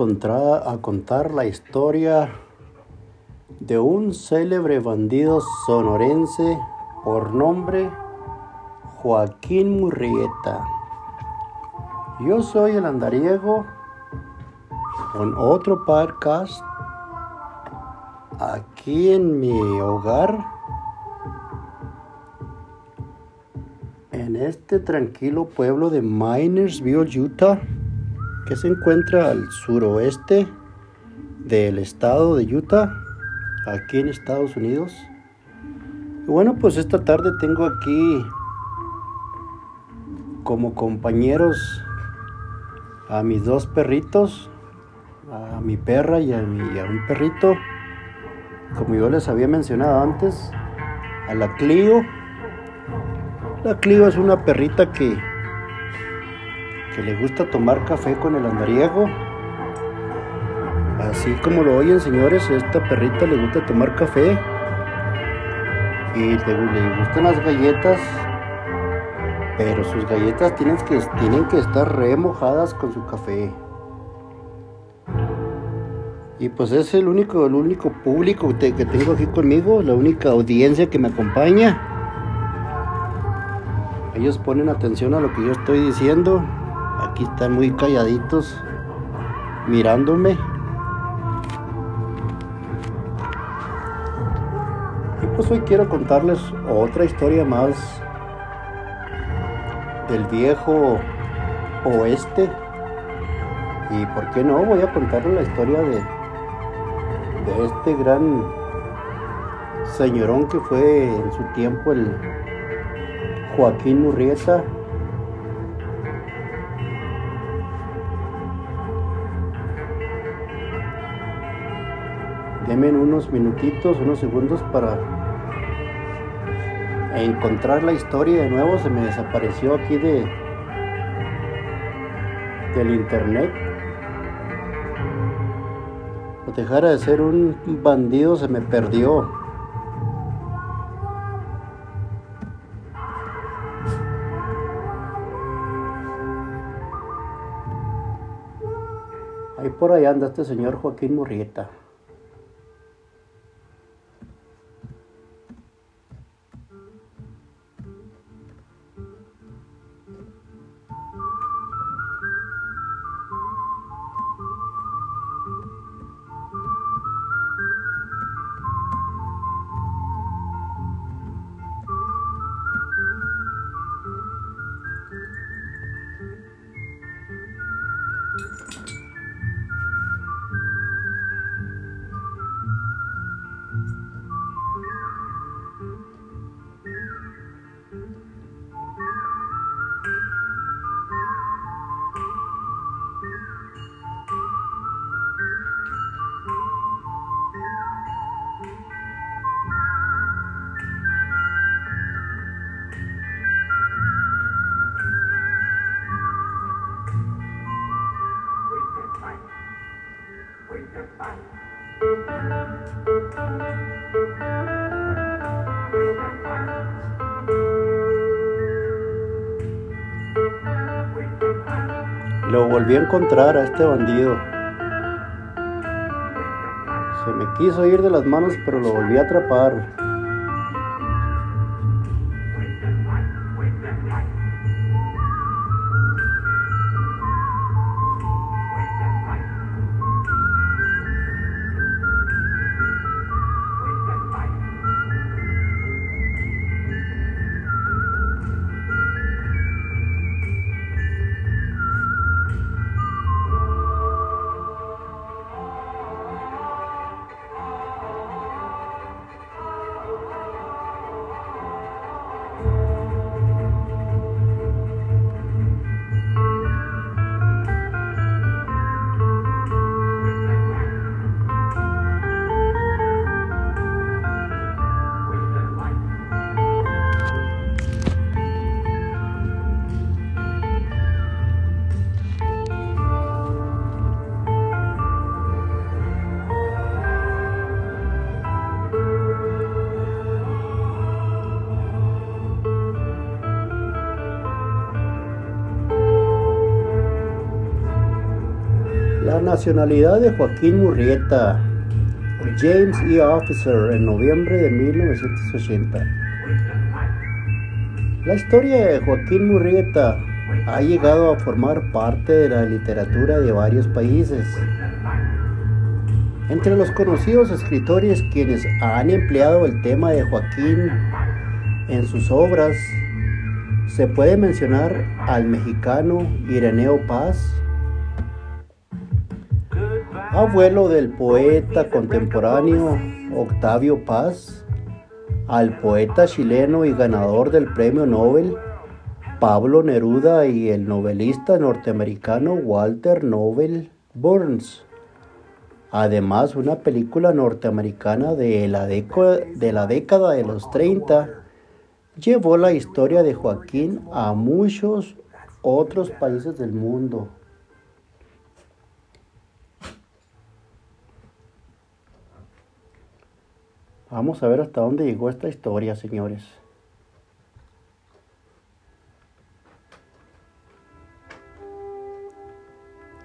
a contar la historia de un célebre bandido sonorense por nombre Joaquín Murrieta. Yo soy el andariego con otro podcast aquí en mi hogar en este tranquilo pueblo de Minersville, Utah que se encuentra al suroeste del estado de Utah, aquí en Estados Unidos. Y bueno, pues esta tarde tengo aquí como compañeros a mis dos perritos, a mi perra y a, mi, a un perrito, como yo les había mencionado antes, a la Clio. La Clio es una perrita que que le gusta tomar café con el andariego. Así como lo oyen señores, esta perrita le gusta tomar café y le, gustan las galletas, pero sus galletas tienen que, tienen que estar remojadas con su café. Y pues es el único, el único público que tengo aquí conmigo, la única audiencia que me acompaña. Ellos ponen atención a lo que yo estoy diciendo. Aquí están muy calladitos mirándome. Y pues hoy quiero contarles otra historia más del viejo oeste. Y por qué no, voy a contarles la historia de, de este gran señorón que fue en su tiempo el Joaquín Murrieta Denme unos minutitos, unos segundos para encontrar la historia de nuevo. Se me desapareció aquí de del internet. Por dejar de ser un bandido se me perdió. Ahí por ahí anda este señor Joaquín Murrieta. Volví encontrar a este bandido. Se me quiso ir de las manos, pero lo volví a atrapar. Nacionalidad de Joaquín Murrieta, James E. Officer, en noviembre de 1980. La historia de Joaquín Murrieta ha llegado a formar parte de la literatura de varios países. Entre los conocidos escritores quienes han empleado el tema de Joaquín en sus obras, se puede mencionar al mexicano Ireneo Paz, abuelo del poeta contemporáneo Octavio Paz, al poeta chileno y ganador del premio Nobel Pablo Neruda y el novelista norteamericano Walter Nobel Burns. Además, una película norteamericana de la, de la década de los 30 llevó la historia de Joaquín a muchos otros países del mundo. Vamos a ver hasta dónde llegó esta historia, señores.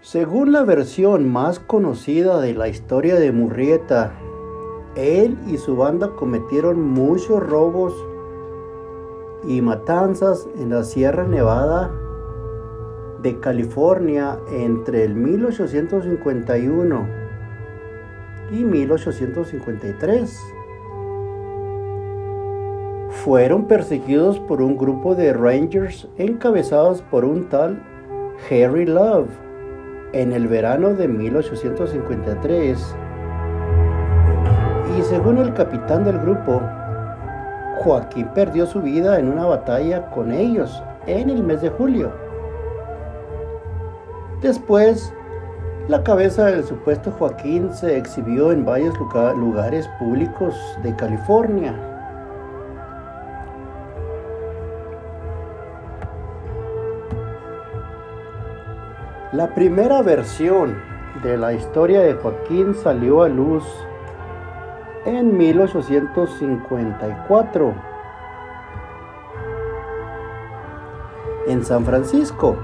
Según la versión más conocida de la historia de Murrieta, él y su banda cometieron muchos robos y matanzas en la Sierra Nevada de California entre el 1851 y 1853 fueron perseguidos por un grupo de rangers encabezados por un tal Harry Love en el verano de 1853. Y según el capitán del grupo, Joaquín perdió su vida en una batalla con ellos en el mes de julio. Después, la cabeza del supuesto Joaquín se exhibió en varios lugares públicos de California La primera versión de la historia de Joaquín salió a luz en 1854 en San Francisco.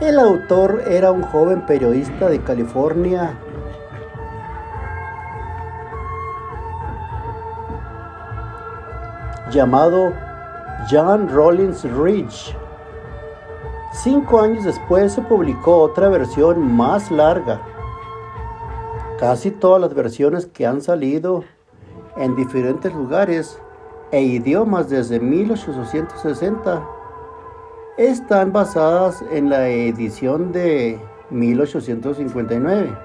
El autor era un joven periodista de California llamado John Rollins Ridge. Cinco años después se publicó otra versión más larga. Casi todas las versiones que han salido en diferentes lugares e idiomas desde 1860 están basadas en la edición de 1859.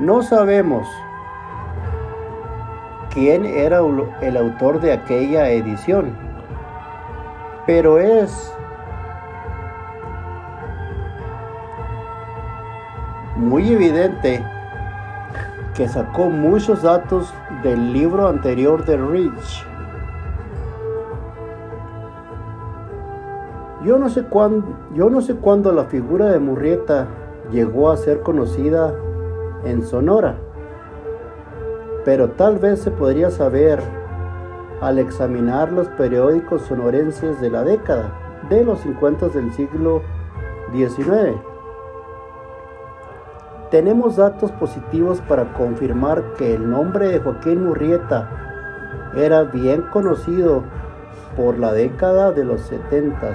No sabemos quién era el autor de aquella edición, pero es muy evidente que sacó muchos datos del libro anterior de Rich. Yo no sé cuándo, yo no sé cuándo la figura de Murrieta llegó a ser conocida en Sonora, pero tal vez se podría saber al examinar los periódicos sonorenses de la década de los 50 del siglo XIX. Tenemos datos positivos para confirmar que el nombre de Joaquín Murrieta era bien conocido por la década de los 70.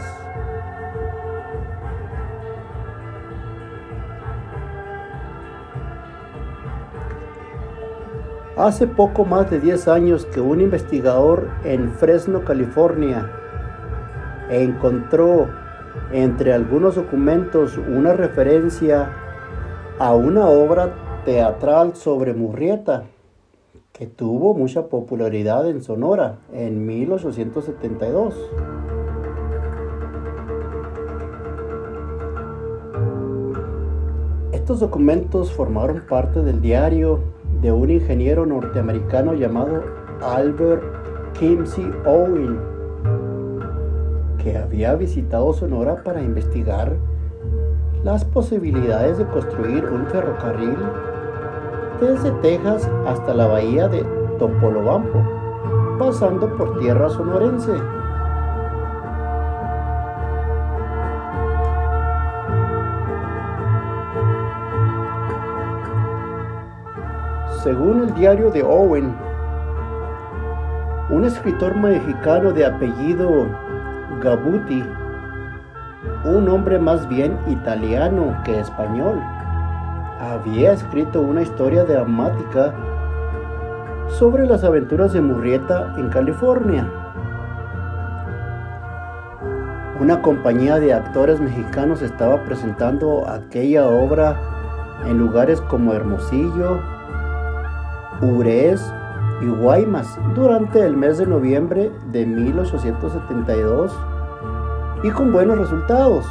Hace poco más de 10 años que un investigador en Fresno, California, encontró entre algunos documentos una referencia a una obra teatral sobre Murrieta que tuvo mucha popularidad en Sonora en 1872. Estos documentos formaron parte del diario de un ingeniero norteamericano llamado Albert Kimsey Owen, que había visitado Sonora para investigar las posibilidades de construir un ferrocarril desde Texas hasta la bahía de Tompolobampo, pasando por tierra sonorense. Según el diario de Owen, un escritor mexicano de apellido Gabuti un hombre más bien italiano que español, había escrito una historia dramática sobre las aventuras de Murrieta en California. Una compañía de actores mexicanos estaba presentando aquella obra en lugares como Hermosillo, Ures y Guaymas durante el mes de noviembre de 1872 y con buenos resultados.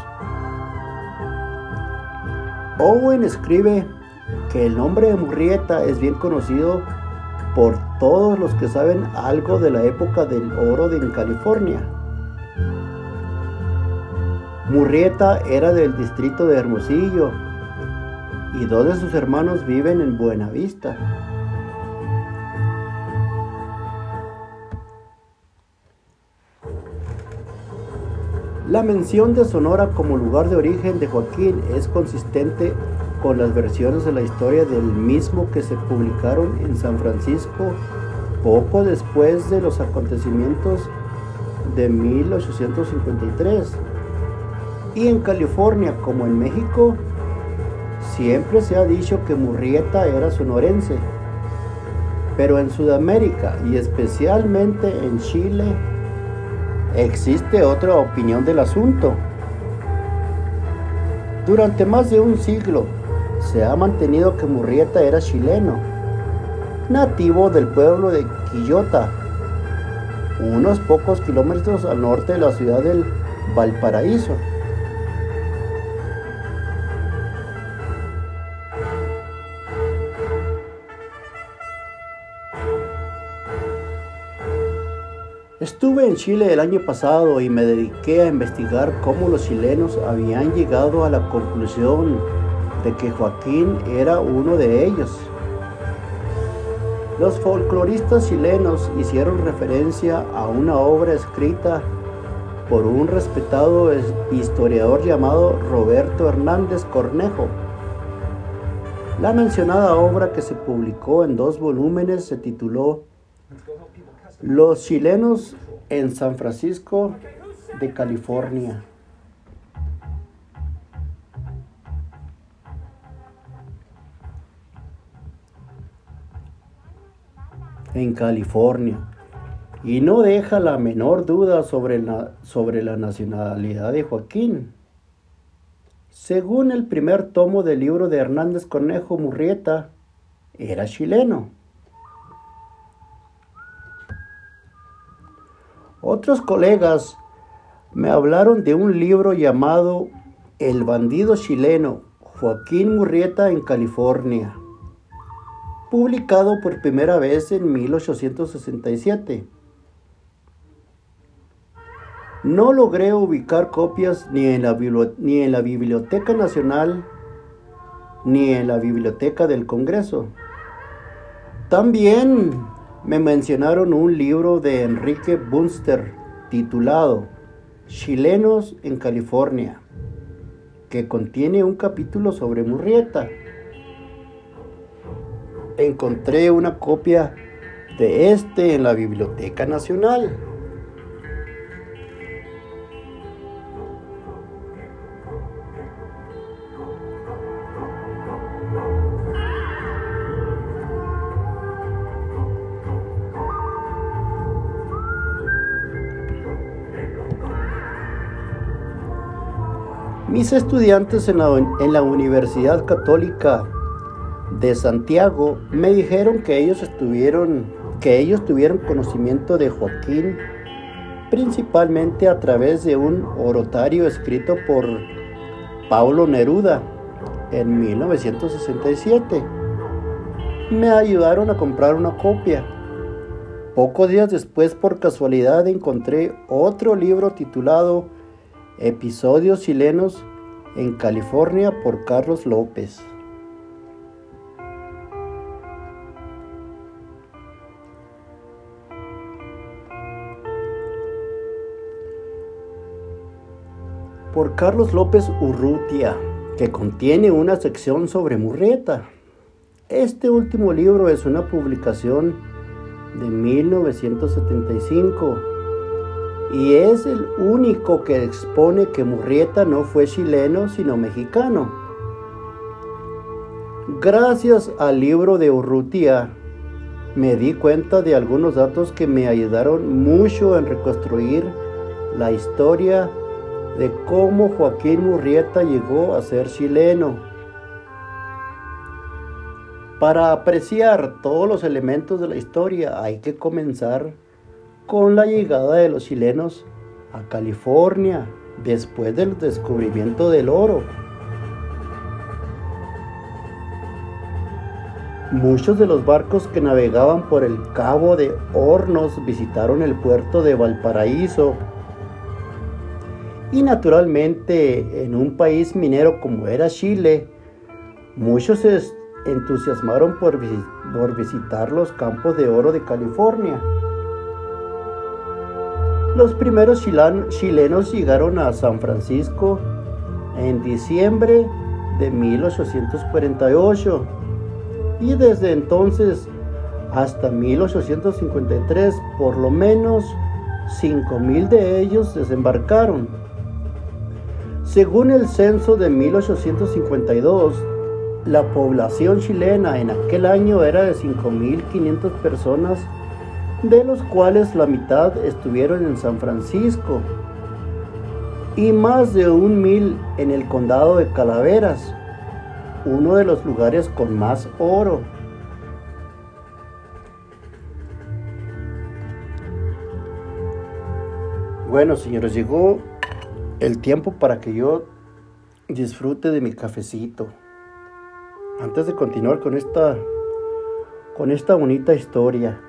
Owen escribe que el nombre de Murrieta es bien conocido por todos los que saben algo de la época del oro de en California. Murrieta era del distrito de Hermosillo y dos de sus hermanos viven en Buenavista. La mención de Sonora como lugar de origen de Joaquín es consistente con las versiones de la historia del mismo que se publicaron en San Francisco poco después de los acontecimientos de 1853. Y en California como en México, siempre se ha dicho que Murrieta era sonorense. Pero en Sudamérica y especialmente en Chile, existe otra opinión del asunto. Durante más de un siglo se ha mantenido que Murrieta era chileno, nativo del pueblo de Quillota, unos pocos kilómetros al norte de la ciudad del Valparaíso. Estuve en Chile el año pasado y me dediqué a investigar cómo los chilenos habían llegado a la conclusión de que Joaquín era uno de ellos. Los folcloristas chilenos hicieron referencia a una obra escrita por un respetado historiador llamado Roberto Hernández Cornejo. La mencionada obra que se publicó en dos volúmenes se tituló los chilenos en San Francisco de California. En California. Y no deja la menor duda sobre la, sobre la nacionalidad de Joaquín. Según el primer tomo del libro de Hernández Cornejo Murrieta, era chileno. Otros colegas me hablaron de un libro llamado El bandido chileno, Joaquín Murrieta en California, publicado por primera vez en 1867. No logré ubicar copias ni en la, ni en la Biblioteca Nacional ni en la Biblioteca del Congreso. También me mencionaron un libro de Enrique Bunster titulado Chilenos en California, que contiene un capítulo sobre Murrieta. Encontré una copia de este en la Biblioteca Nacional. Mis estudiantes en la, Universidad Católica de Santiago me dijeron que ellos estuvieron, que ellos tuvieron conocimiento de Joaquín principalmente a través de un orotario escrito por Paulo Neruda en 1967. Me ayudaron a comprar una copia. Pocos días después, por casualidad, encontré otro libro titulado Episodios chilenos en California por Carlos López. Por Carlos López Urrutia, que contiene una sección sobre Murrieta. Este último libro es una publicación de 1975 y es el único que expone que Murrieta no fue chileno sino mexicano. Gracias al libro de Urrutia me di cuenta de algunos datos que me ayudaron mucho en reconstruir la historia de cómo Joaquín Murrieta llegó a ser chileno. Para apreciar todos los elementos de la historia hay que comenzar con la llegada de los chilenos a California después del descubrimiento del oro. Muchos de los barcos que navegaban por el Cabo de Hornos visitaron el puerto de Valparaíso. Y naturalmente en un país minero como era Chile, muchos se entusiasmaron por, visitar los campos de oro de California. Los primeros chilenos llegaron a San Francisco en diciembre de 1848 y desde entonces hasta 1853 por lo menos 5.000 de ellos desembarcaron. Según el censo de 1852, la población chilena en aquel año era de 5.500 personas, de los cuales la mitad estuvieron en San Francisco y más de un mil en el condado de Calaveras, uno de los lugares con más oro. Bueno, señores, llegó el tiempo para que yo disfrute de mi cafecito antes de continuar con esta, con esta bonita historia.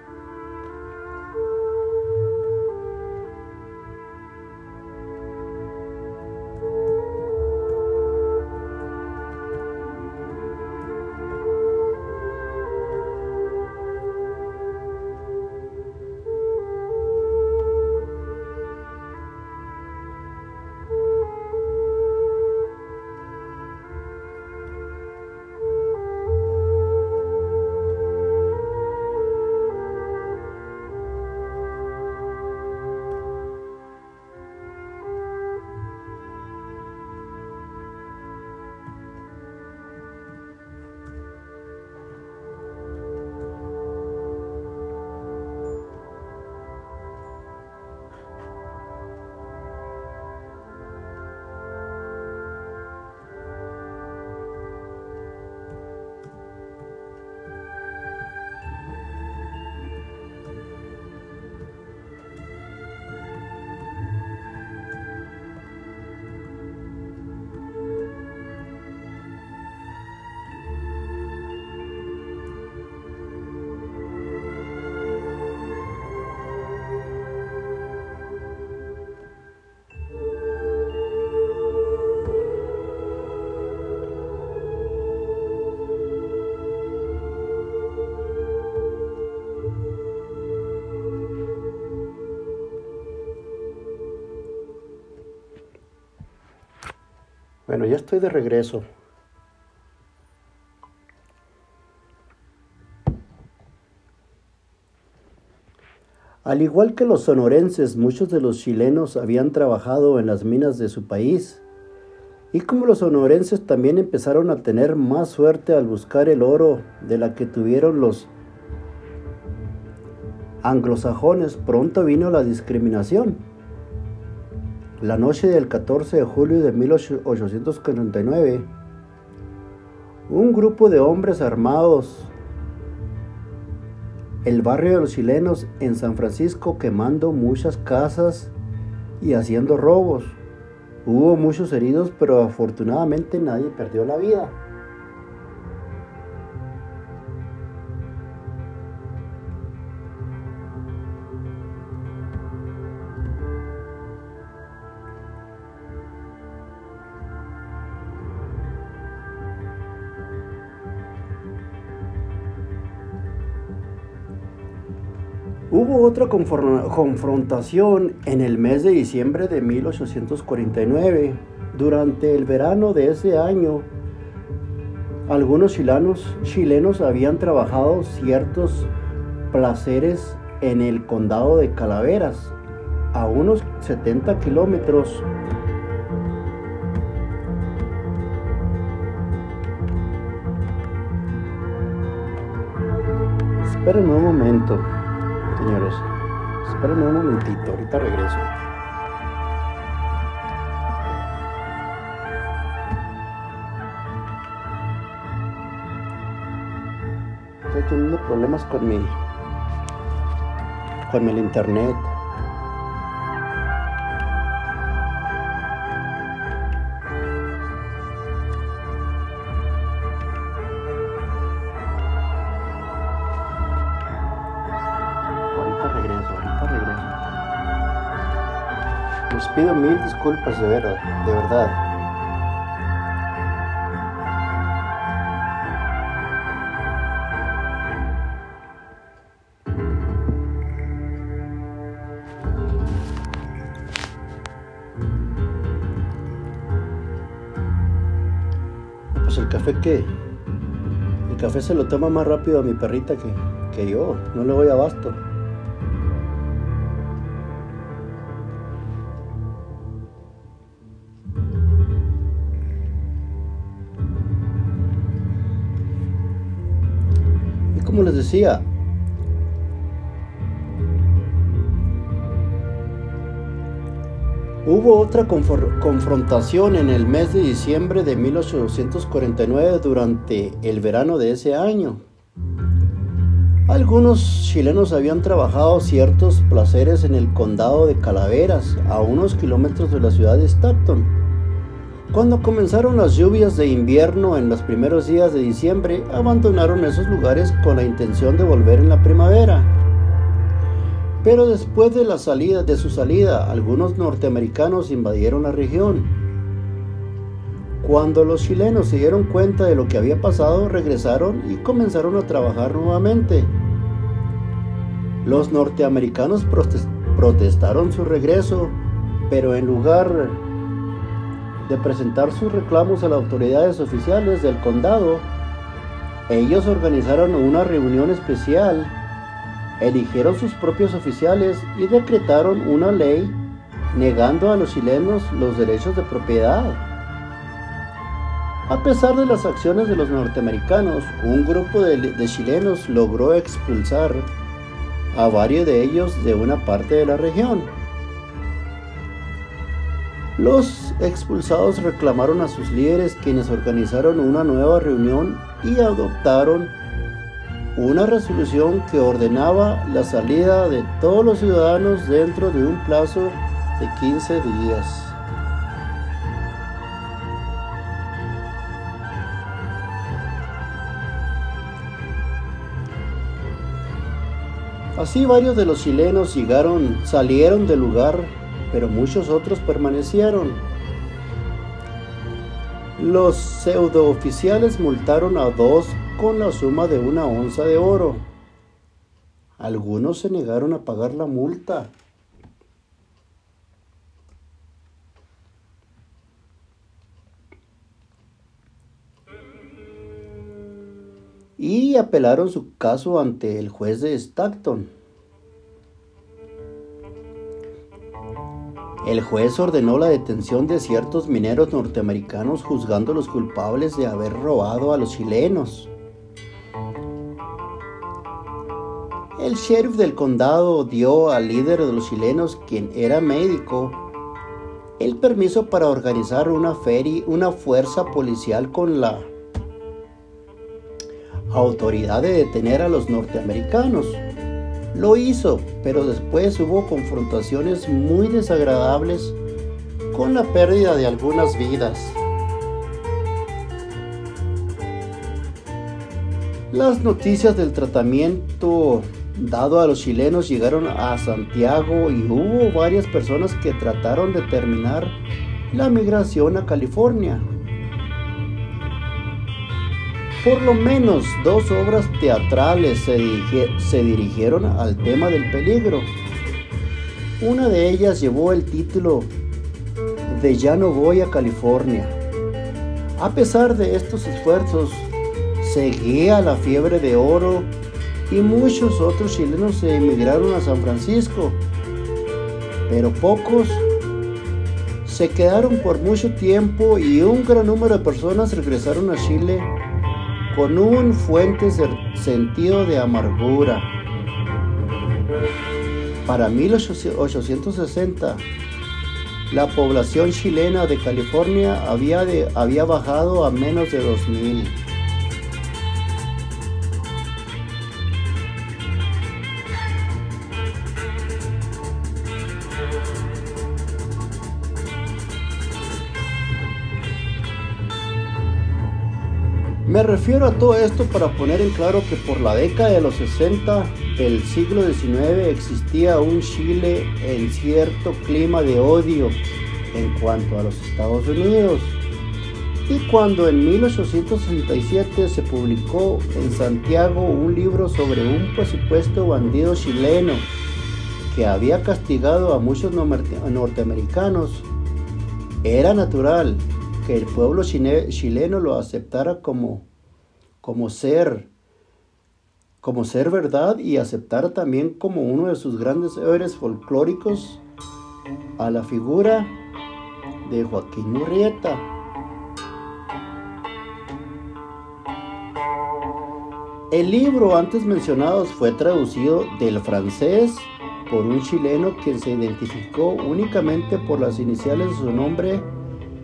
Bueno, ya estoy de regreso. Al igual que los sonorenses, muchos de los chilenos habían trabajado en las minas de su país. Y como los sonorenses también empezaron a tener más suerte al buscar el oro de la que tuvieron los anglosajones, pronto vino la discriminación. La noche del 14 de julio de 1849, un grupo de hombres armados, el barrio de los chilenos en San Francisco quemando muchas casas y haciendo robos. Hubo muchos heridos, pero afortunadamente nadie perdió la vida. Hubo otra confrontación en el mes de diciembre de 1849. Durante el verano de ese año, Algunos chilenos, chilenos habían trabajado ciertos placeres en el condado de Calaveras, a unos 70 kilómetros Espérenme un momento, señores. Espérenme un momentito, ahorita regreso. Estoy teniendo problemas con mi con el internet. Pido mil disculpas de verdad, de verdad. Pues el café que el café se lo toma más rápido a mi perrita que, que yo, no le voy a abasto. Hubo otra confrontación en el mes de diciembre de 1849 durante el verano de ese año. Algunos chilenos habían trabajado ciertos placeres en el condado de Calaveras, a unos kilómetros de la ciudad de Stockton cuando comenzaron las lluvias de invierno en los primeros días de diciembre, abandonaron esos lugares con la intención de volver en la primavera. Pero después de la salida de su salida, algunos norteamericanos invadieron la región. Cuando los chilenos se dieron cuenta de lo que había pasado, regresaron y comenzaron a trabajar nuevamente. Los norteamericanos protestaron su regreso, pero en lugar de presentar sus reclamos a las autoridades oficiales del condado, ellos organizaron una reunión especial, eligieron sus propios oficiales y decretaron una ley negando a los chilenos los derechos de propiedad. A pesar de las acciones de los norteamericanos, un grupo de, de, chilenos logró expulsar a varios de ellos de una parte de la región. Los expulsados reclamaron a sus líderes quienes organizaron una nueva reunión y adoptaron una resolución que ordenaba la salida de todos los ciudadanos dentro de un plazo de 15 días. Así varios de los chilenos llegaron, salieron del lugar pero muchos otros permanecieron. Los pseudooficiales multaron a dos con la suma de una onza de oro. Algunos se negaron a pagar la multa. Y apelaron su caso ante el juez de Stockton. El juez ordenó la detención de ciertos mineros norteamericanos juzgándolos culpables de haber robado a los chilenos. El sheriff del condado dio al líder de los chilenos, quien era médico, el permiso para organizar una feria, una fuerza policial con la autoridad de detener a los norteamericanos. Lo hizo, pero después hubo confrontaciones muy desagradables con la pérdida de algunas vidas. Las noticias del tratamiento dado a los chilenos llegaron a Santiago y hubo varias personas que trataron de terminar la migración a California. Por lo menos dos obras teatrales se, dirigieron al tema del peligro. Una de ellas llevó el título de Ya no voy a California. A pesar de estos esfuerzos, seguía la fiebre de oro y muchos otros chilenos se emigraron a San Francisco, pero pocos se quedaron por mucho tiempo y un gran número de personas regresaron a Chile con un fuente sentido de amargura. Para 1860, la población chilena de California había, había bajado a menos de 2.000. Me refiero a todo esto para poner en claro que por la década de los 60 del siglo XIX existía un Chile en cierto clima de odio en cuanto a los Estados Unidos. Y cuando en 1867 se publicó en Santiago un libro sobre un presupuesto bandido chileno que había castigado a muchos norteamericanos, era natural que el pueblo chileno lo aceptara como, como ser, como ser verdad y aceptara también como uno de sus grandes héroes folclóricos a la figura de Joaquín Murrieta. El libro antes mencionado fue traducido del francés por un chileno quien se identificó únicamente por las iniciales de su nombre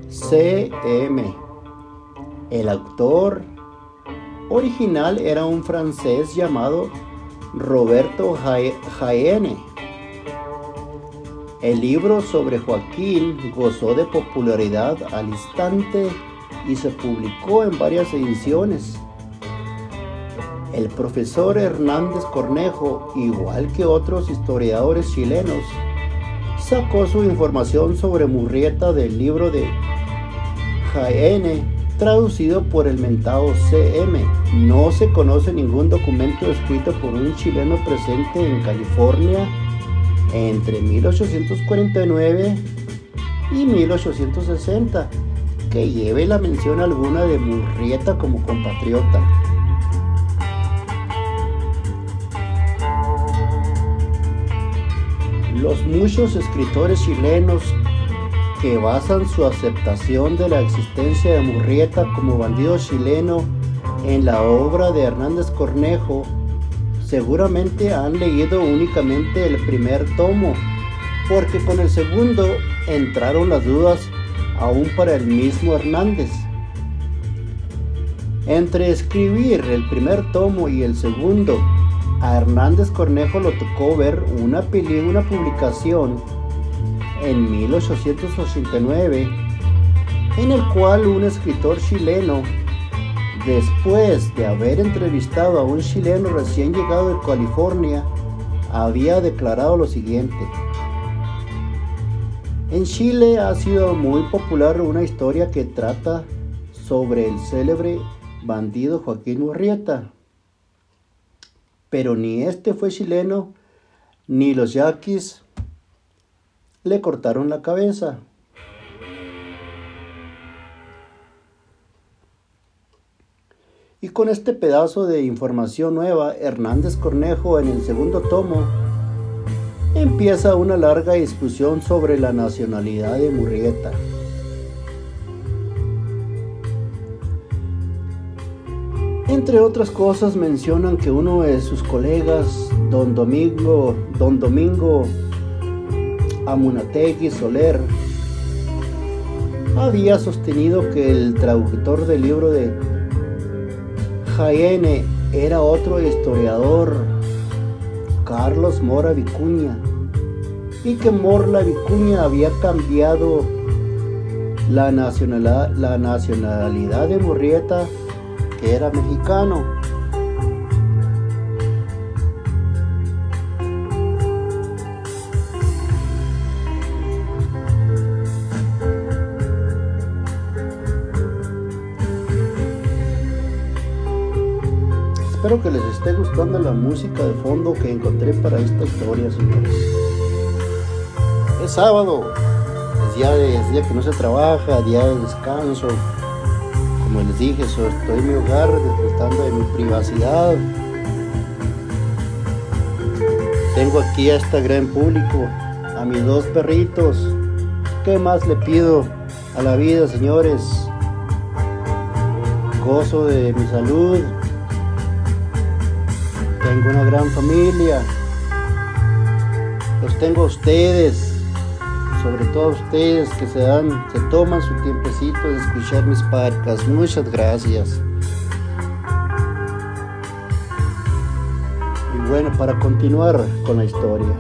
CM. El autor original era un francés llamado Roberto Jaene. El libro sobre Joaquín gozó de popularidad al instante y se publicó en varias ediciones. El profesor Hernández Cornejo, igual que otros historiadores chilenos, sacó su información sobre Murrieta del libro de Jaén, traducido por el mentado CM. No se conoce ningún documento escrito por un chileno presente en California entre 1849 y 1860 que lleve la mención alguna de Murrieta como compatriota. Los muchos escritores chilenos que basan su aceptación de la existencia de Murrieta como bandido chileno en la obra de Hernández Cornejo, seguramente han leído únicamente el primer tomo, porque con el segundo entraron las dudas aún para el mismo Hernández. Entre escribir el primer tomo y el segundo, a Hernández Cornejo lo tocó ver una, una publicación en 1889, en el cual un escritor chileno, después de haber entrevistado a un chileno recién llegado de California, había declarado lo siguiente. En Chile ha sido muy popular una historia que trata sobre el célebre bandido Joaquín Urrieta. Pero ni este fue chileno, ni los yaquis le cortaron la cabeza. Y con este pedazo de información nueva, Hernández Cornejo en el segundo tomo empieza una larga discusión sobre la nacionalidad de Murrieta. Entre otras cosas mencionan que uno de sus colegas, don Domingo, don Domingo Amunategui Soler. Había sostenido que el traductor del libro de Jaene era otro historiador, Carlos Mora Vicuña, y que Morla Vicuña había cambiado la nacionalidad, la nacionalidad de Murrieta, que era mexicano, música de fondo que encontré para esta historia, señores. Es sábado, es día, de, día que no se trabaja, día de descanso, como les dije, estoy en mi hogar disfrutando de mi privacidad. Tengo aquí a este gran público, a mis dos perritos. ¿Qué más le pido a la vida, señores? Gozo de mi salud. Tengo una gran familia. Los tengo a ustedes sobre todo ustedes que se dan, se toman su tiempecito de escuchar mis parcas. Muchas gracias. Y bueno, para continuar con la historia.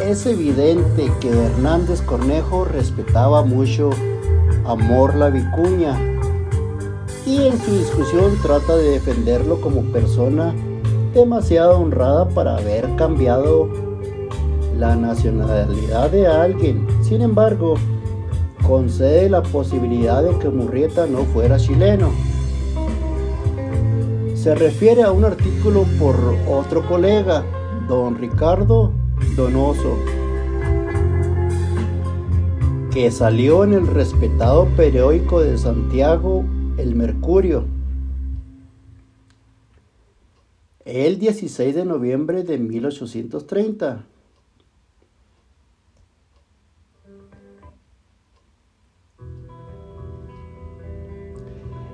Es evidente que Hernández Cornejo respetaba mucho a Morla Vicuña y en su discusión trata de defenderlo como persona demasiado honrada para haber cambiado la nacionalidad de alguien. Sin embargo, concede la posibilidad de que Murrieta no fuera chileno. Se refiere a un artículo por otro colega, don Ricardo Donoso, que salió en el respetado periódico de Santiago, El Mercurio, el 16 de noviembre de 1830.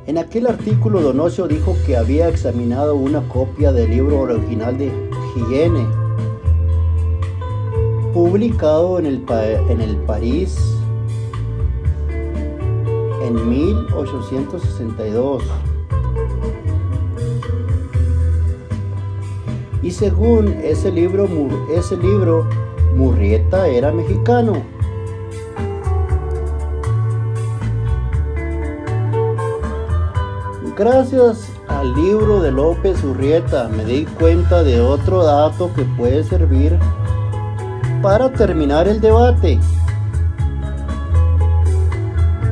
En aquel artículo Donoso dijo que había examinado una copia del libro original de Higiene, publicado en el, en el París en 1862. Y según ese libro, ese libro, Murrieta era mexicano. Gracias al libro de López Urrieta me di cuenta de otro dato que puede servir para terminar el debate.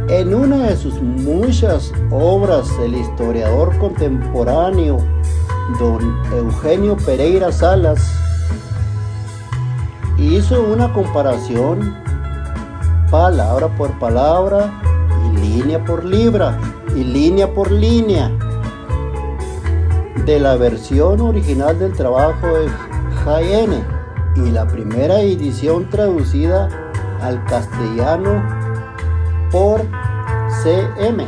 En una de sus muchas obras, el historiador contemporáneo don Eugenio Pereira Salas hizo una comparación palabra por palabra y línea por libra y línea por línea de la versión original del trabajo de Jaene y la primera edición traducida al castellano por CM.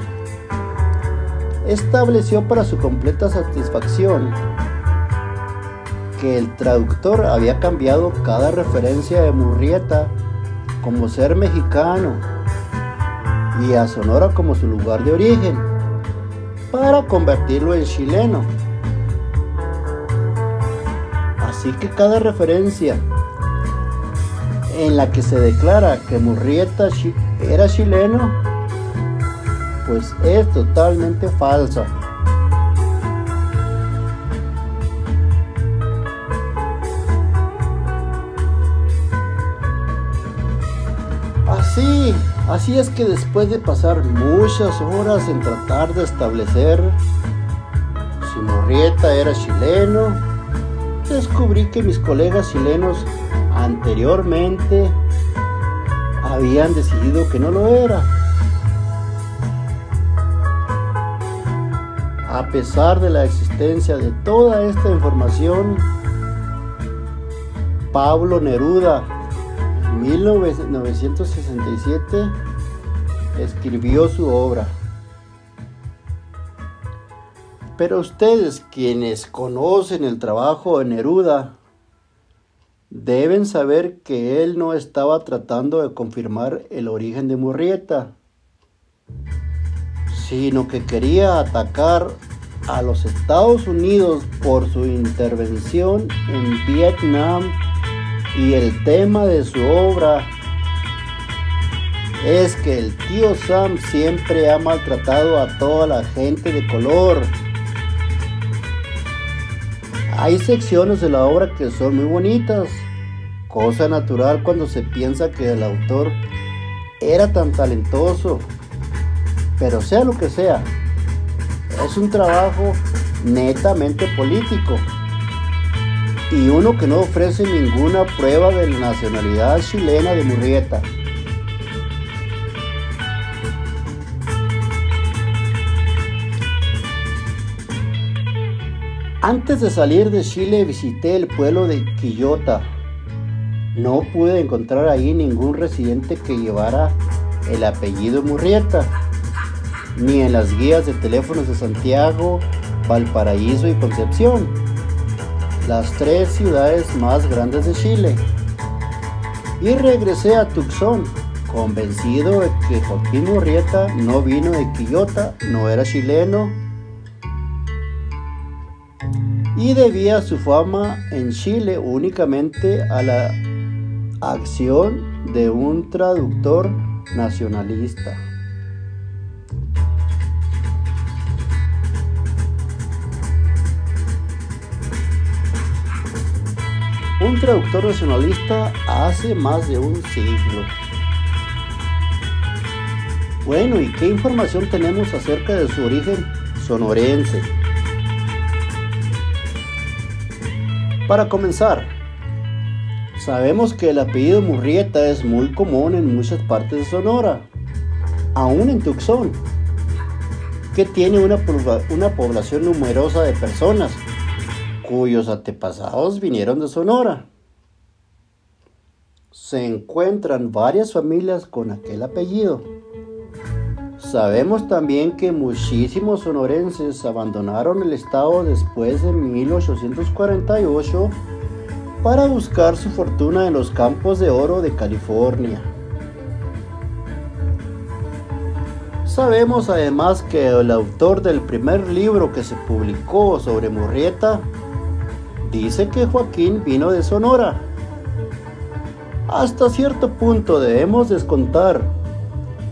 Estableció para su completa satisfacción que el traductor había cambiado cada referencia de Murrieta como ser mexicano y a Sonora como su lugar de origen, para convertirlo en chileno. Así que cada referencia en la que se declara que Murrieta era chileno, pues es totalmente falsa. Así Así es que después de pasar muchas horas en tratar de establecer si Morrieta era chileno, descubrí que mis colegas chilenos anteriormente habían decidido que no lo era. A pesar de la existencia de toda esta información, Pablo Neruda 1967 escribió su obra. Pero ustedes quienes conocen el trabajo de Neruda deben saber que él no estaba tratando de confirmar el origen de Murrieta, sino que quería atacar a los Estados Unidos por su intervención en Vietnam y el tema de su obra es que el tío Sam siempre ha maltratado a toda la gente de color. Hay secciones de la obra que son muy bonitas, cosa natural cuando se piensa que el autor era tan talentoso. Pero sea lo que sea, es un trabajo netamente político y uno que no ofrece ninguna prueba de la nacionalidad chilena de Murrieta. Antes de salir de Chile visité el pueblo de Quillota. No pude encontrar ahí ningún residente que llevara el apellido Murrieta, ni en las guías de teléfonos de Santiago, Valparaíso y Concepción, las tres ciudades más grandes de Chile. Y regresé a Tucson, convencido de que Joaquín Murrieta no vino de Quillota, no era chileno y debía su fama en Chile únicamente a la acción de un traductor nacionalista. Un traductor nacionalista hace más de un siglo. Bueno, ¿y qué información tenemos acerca de su origen sonorense? Para comenzar, sabemos que el apellido Murrieta es muy común en muchas partes de Sonora, aún en Tucson, que tiene una, una población numerosa de personas cuyos antepasados vinieron de Sonora. Se encuentran varias familias con aquel apellido. Sabemos también que muchísimos sonorenses abandonaron el estado después de 1848 para buscar su fortuna en los campos de oro de California. Sabemos además que el autor del primer libro que se publicó sobre Murrieta dice que Joaquín vino de Sonora. Hasta cierto punto debemos descontar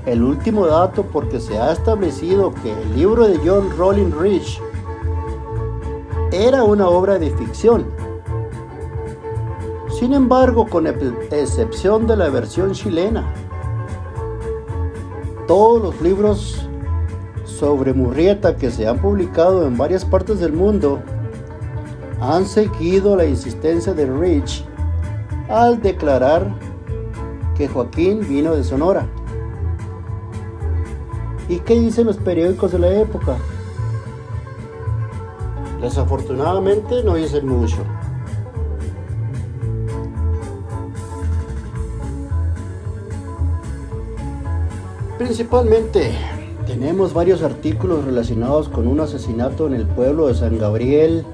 el último dato porque se ha establecido que el libro de John Rolling Rich era una obra de ficción. Sin embargo, con excepción de la versión chilena, todos los libros sobre Murrieta que se han publicado en varias partes del mundo han seguido la insistencia de Rich al declarar que Joaquín vino de Sonora. ¿Y qué dicen los periódicos de la época? Desafortunadamente no dicen mucho. Principalmente tenemos varios artículos relacionados con un asesinato en el pueblo de San Gabriel,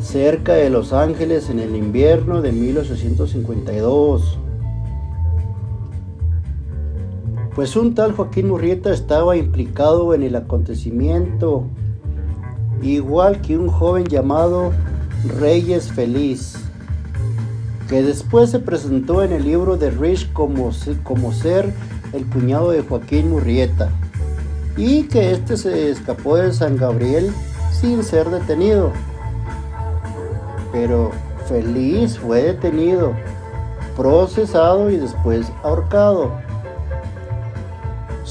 cerca de Los Ángeles en el invierno de 1852. Pues un tal Joaquín Murrieta estaba implicado en el acontecimiento, igual que un joven llamado Reyes Feliz, que después se presentó en el libro de Rich como, como ser el cuñado de Joaquín Murrieta, y que éste se escapó de San Gabriel sin ser detenido. Pero Feliz fue detenido, procesado y después ahorcado.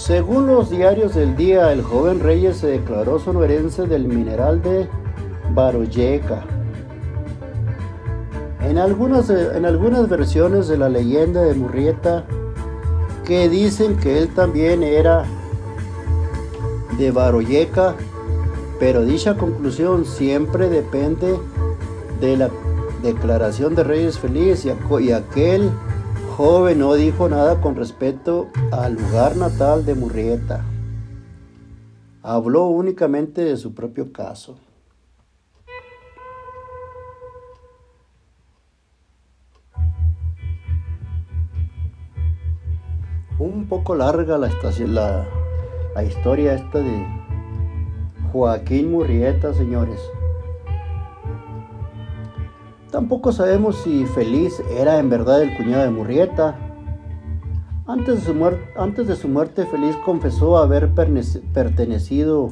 Según los diarios del día, el joven Reyes se declaró sonorense del mineral de Baroyeca. En algunas, en algunas versiones de la leyenda de Murrieta, que dicen que él también era de Baroyeca, pero dicha conclusión siempre depende de la declaración de Reyes Feliz y aquel joven no dijo nada con respecto al lugar natal de Murrieta. Habló únicamente de su propio caso. Un poco larga la, la, la historia esta de Joaquín Murrieta, señores. Tampoco sabemos si Feliz era en verdad el cuñado de Murrieta. Antes de, su muerte, Feliz confesó haber pertenecido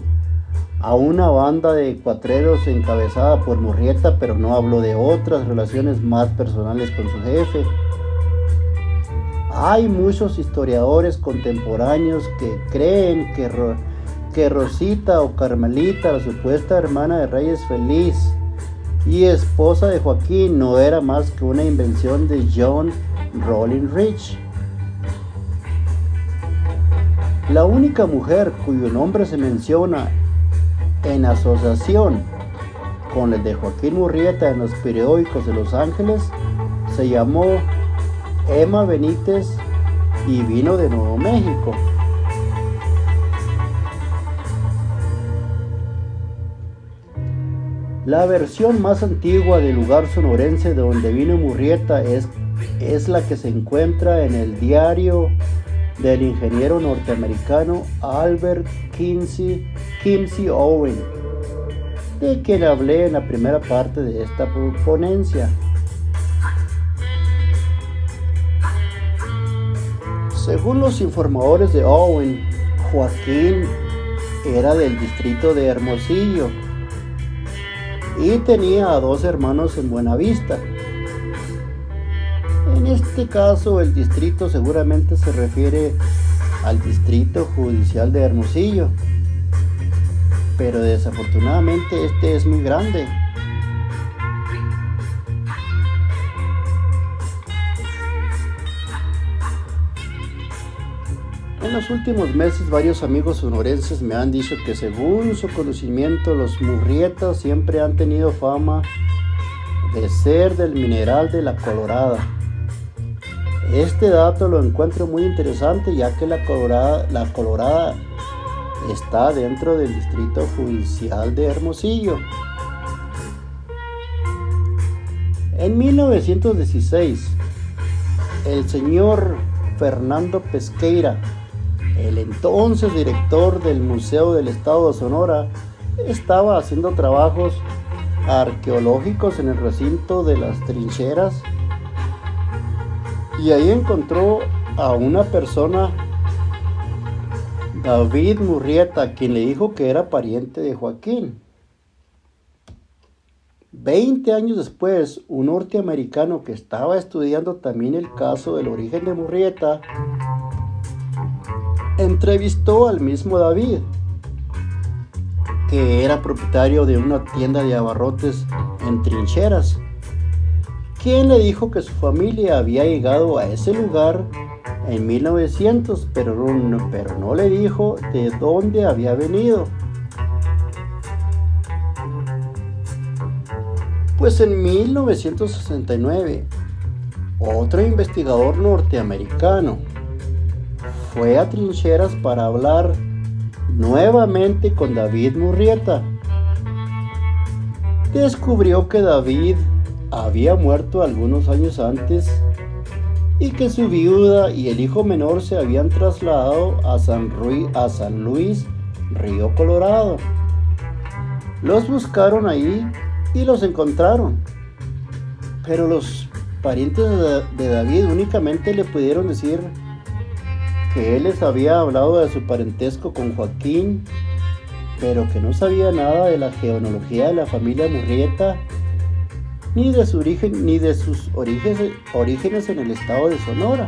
a una banda de cuatreros encabezada por Murrieta, pero no habló de otras relaciones más personales con su jefe. Hay muchos historiadores contemporáneos que creen que, que Rosita o Carmelita, la supuesta hermana de Reyes Feliz, y esposa de Joaquín no era más que una invención de John Rolling Rich. La única mujer cuyo nombre se menciona en asociación con el de Joaquín Murrieta en los periódicos de Los Ángeles, se llamó Emma Benítez y vino de Nuevo México. La versión más antigua del lugar sonorense de donde vino Murrieta es, es la que se encuentra en el diario del ingeniero norteamericano Albert Kinsey, Owen, de quien hablé en la primera parte de esta ponencia. Según los informadores de Owen, Joaquín era del distrito de Hermosillo y tenía a dos hermanos en Buenavista. En este caso el distrito seguramente se refiere al distrito judicial de Hermosillo, pero desafortunadamente este es muy grande. En los últimos meses varios amigos sonorenses me han dicho que según su conocimiento los murrietas siempre han tenido fama de ser del mineral de la colorada. Este dato lo encuentro muy interesante ya que la colorada, la colorada está dentro del distrito judicial de Hermosillo. En 1916, el señor Fernando Pesqueira el entonces director del Museo del Estado de Sonora estaba haciendo trabajos arqueológicos en el recinto de las trincheras y ahí encontró a una persona, David Murrieta, quien le dijo que era pariente de Joaquín. Veinte años después, un norteamericano que estaba estudiando también el caso del origen de Murrieta entrevistó al mismo David, que era propietario de una tienda de abarrotes en trincheras, quien le dijo que su familia había llegado a ese lugar en 1900, pero no, pero no le dijo de dónde había venido. Pues en 1969, otro investigador norteamericano, fue a trincheras para hablar nuevamente con David Murrieta. Descubrió que David había muerto algunos años antes y que su viuda y el hijo menor se habían trasladado a San, a San Luis, Río Colorado. Los buscaron ahí y los encontraron. Pero los parientes de David únicamente le pudieron decir que él les había hablado de su parentesco con Joaquín, pero que no sabía nada de la genealogía de la familia Murrieta, ni de, su origen, ni de sus orígenes, orígenes en el estado de Sonora.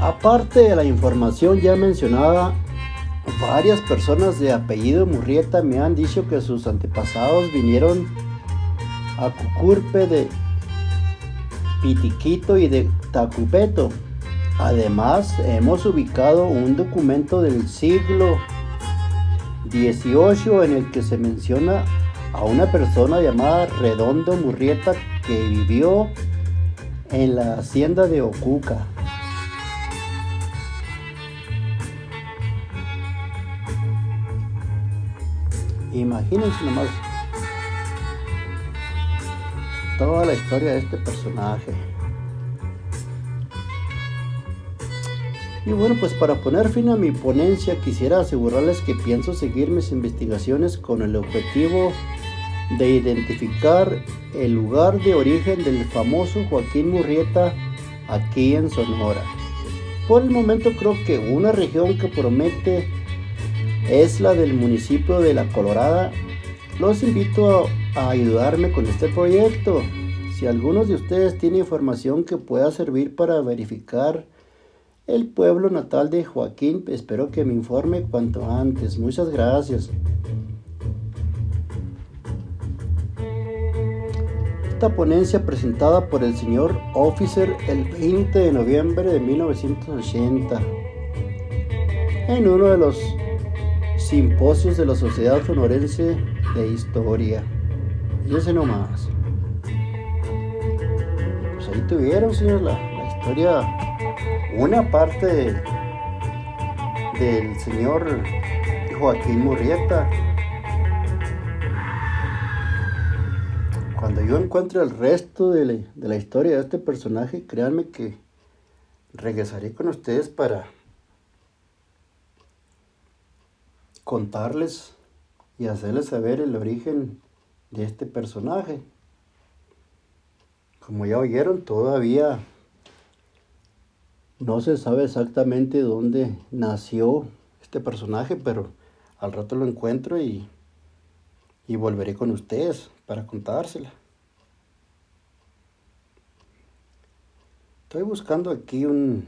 Aparte de la información ya mencionada, Varias personas de apellido Murrieta me han dicho que sus antepasados vinieron a Cucurpe de Pitiquito y de Tacupeto. Además, hemos ubicado un documento del siglo XVIII en el que se menciona a una persona llamada Redondo Murrieta que vivió en la hacienda de Ocuca. Imagínense nomás toda la historia de este personaje. Y bueno, pues para poner fin a mi ponencia quisiera asegurarles que pienso seguir mis investigaciones con el objetivo de identificar el lugar de origen del famoso Joaquín Murrieta aquí en Sonora. Por el momento creo que una región que promete es la del municipio de La Colorada. Los invito a, ayudarme con este proyecto. Si algunos de ustedes tienen información que pueda servir para verificar el pueblo natal de Joaquín, espero que me informe cuanto antes. Muchas gracias. Esta ponencia presentada por el señor Officer el 20 de noviembre de 1980 en uno de los simposios de la Sociedad Sonorense de Historia. Y ese nomás. Pues ahí tuvieron, señor, la, historia, una parte del señor Joaquín Murrieta. Cuando yo encuentre el resto de de la historia de este personaje, créanme que regresaré con ustedes para contarles y hacerles saber el origen de este personaje. Como ya oyeron, todavía no se sabe exactamente dónde nació este personaje, pero al rato lo encuentro y, y volveré con ustedes para contársela. Estoy buscando aquí un,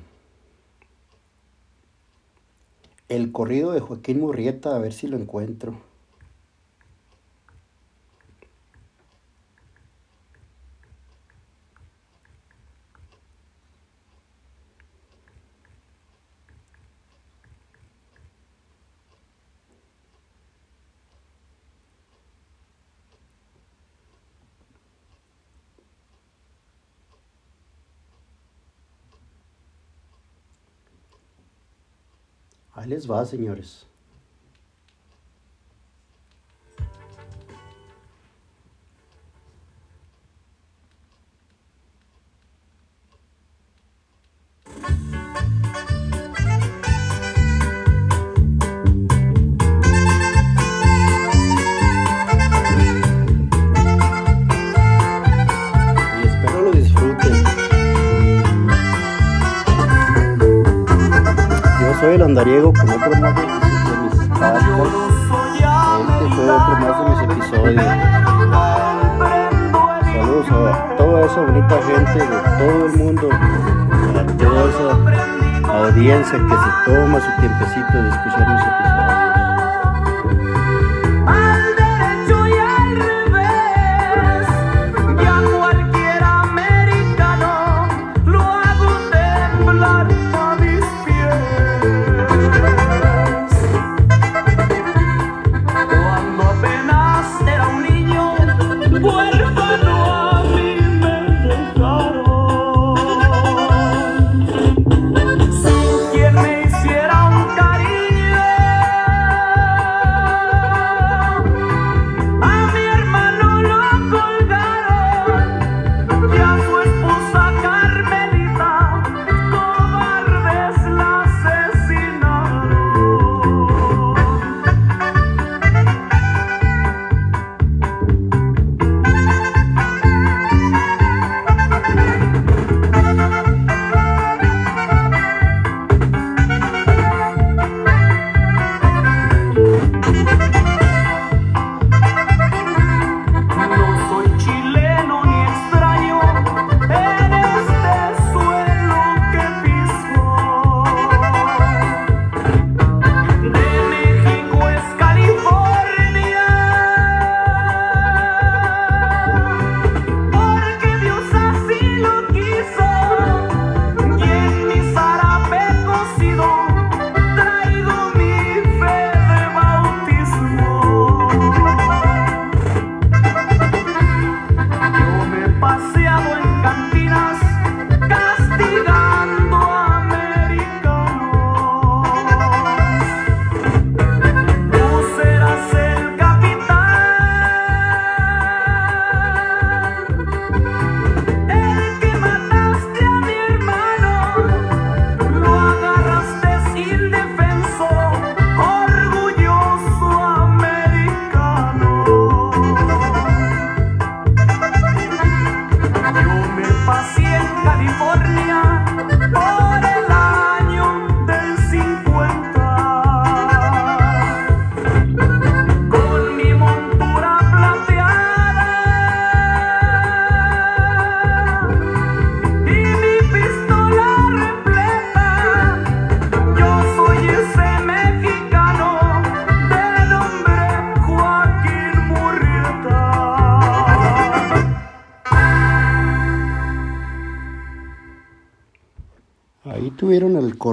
el corrido de Joaquín Murrieta, a ver si lo encuentro. Les va, señores. Soy el andariego con otro más de, mis podcasts. Este fue otro más de mis episodios. Saludos a toda esa bonita gente de todo el mundo, a toda esa audiencia que se toma su tiempecito de escuchar mis episodios.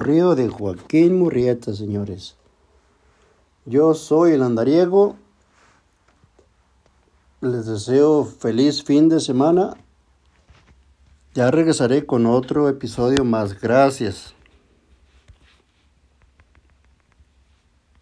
De Joaquín Murrieta, señores. Yo soy el andariego. Les deseo feliz fin de semana. Ya regresaré con otro episodio más. Gracias.